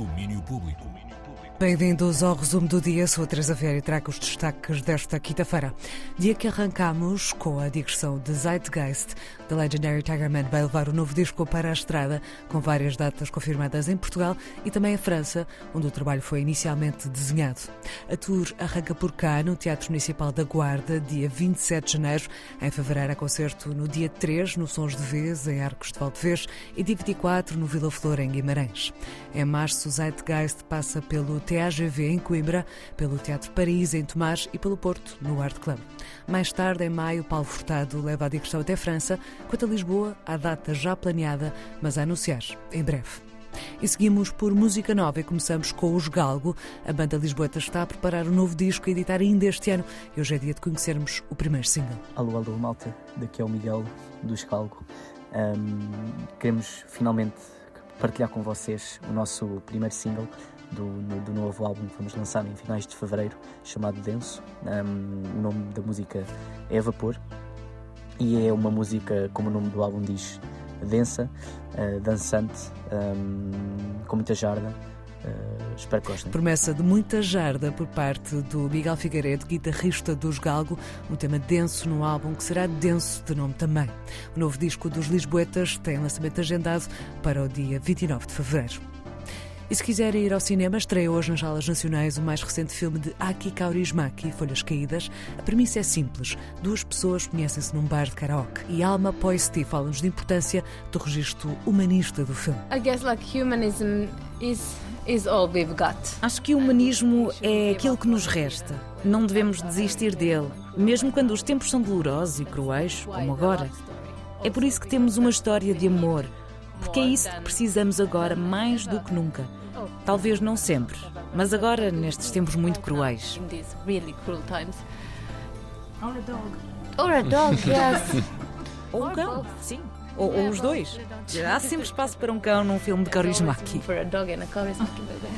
Domínio Público. Bem-vindos ao resumo do dia. Sou a Teresa Vera e trago os destaques desta quinta-feira. Dia que arrancamos com a digressão de Zeitgeist. The Legendary Tigerman vai levar o novo disco para a estrada, com várias datas confirmadas em Portugal e também em França, onde o trabalho foi inicialmente desenhado. A tour arranca por cá, no Teatro Municipal da Guarda, dia 27 de janeiro. Em fevereiro, há concerto no dia 3, no Sons de Vez, em Arcos de Valdevez, e dia 24, no Vila Flor, em Guimarães. Em março, Zeitgeist passa pelo TAGV em Coimbra, pelo Teatro Paris em Tomás e pelo Porto, no Art Club. Mais tarde, em maio, Paulo Furtado leva a digressão até França. Quanto a Lisboa, há data já planeada, mas a anunciar em breve. E seguimos por música nova e começamos com os Galgo. A banda Lisboeta está a preparar um novo disco a editar ainda este ano e hoje é dia de conhecermos o primeiro single. Alô, alô, malta. Daqui é o Miguel dos Galgo. Um, queremos finalmente partilhar com vocês o nosso primeiro single do, do novo álbum que vamos lançar em finais de fevereiro, chamado Denso. Um, o nome da música é Vapor e é uma música, como o nome do álbum diz, densa, uh, dançante, um, com muita jarda. Uh, espero que gostem. Promessa de muita jarda por parte do Miguel Figueiredo, guitarrista dos Galgo, um tema denso no álbum que será denso de nome também. O novo disco dos Lisboetas tem lançamento agendado para o dia 29 de fevereiro. E se quiserem ir ao cinema, estreia hoje nas salas nacionais o mais recente filme de Aki Kaurismäki, Folhas Caídas. A premissa é simples. Duas pessoas conhecem-se num bar de karaoke e Alma Poisty fala-nos da importância do registro humanista do filme. I guess like humanism is is all we've got. Acho que o humanismo é aquilo que nos resta. Não devemos desistir dele, mesmo quando os tempos são dolorosos e cruéis, como agora. É por isso que temos uma história de amor, porque é isso que precisamos agora mais do que nunca. Talvez não sempre, mas agora nestes tempos muito cruéis. Or a dog, yes. Ou um cão, sim. Ou, ou os dois. Há sempre espaço para um cão num filme de Kaurismäki. Kaurismäki baby.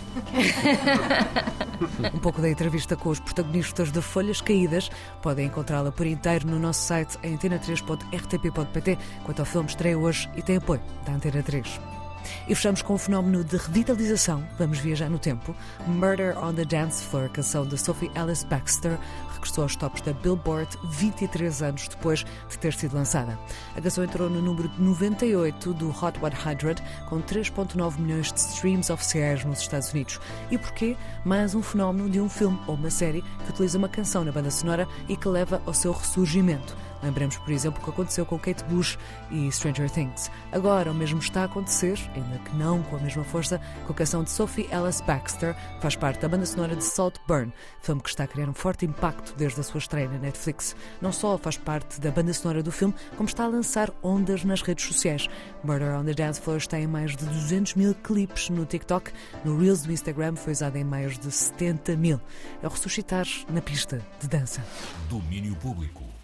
Um pouco da entrevista com os protagonistas de Folhas Caídas podem encontrá-la por inteiro no nosso site em antena3.rtp.pt. Quanto ao filme, estreia hoje e tem apoio da Antena 3. E fechamos com o fenómeno de revitalização. Vamos viajar no tempo. Murder on the Dance Floor, canção de Sophie Alice Baxter, regressou aos tops da Billboard 23 anos depois de ter sido lançada. A canção entrou no número 98 do Hot 100, com 3,9 milhões de streams oficiais nos Estados Unidos. E porquê? Mais um fenómeno de um filme ou uma série que utiliza uma canção na banda sonora e que leva ao seu ressurgimento. Lembremos, por exemplo, o que aconteceu com Kate Bush e Stranger Things. Agora, o mesmo está a acontecer, ainda que não com a mesma força, com a canção de Sophie Alice Baxter, que faz parte da banda sonora de Saltburn, filme que está a criar um forte impacto desde a sua estreia na Netflix. Não só faz parte da banda sonora do filme, como está a lançar ondas nas redes sociais. Murder on the Dance Floor tem mais de 200 mil clipes no TikTok, no Reels do Instagram foi usado em mais de 70 mil. É ressuscitar na pista de dança. Domínio Público.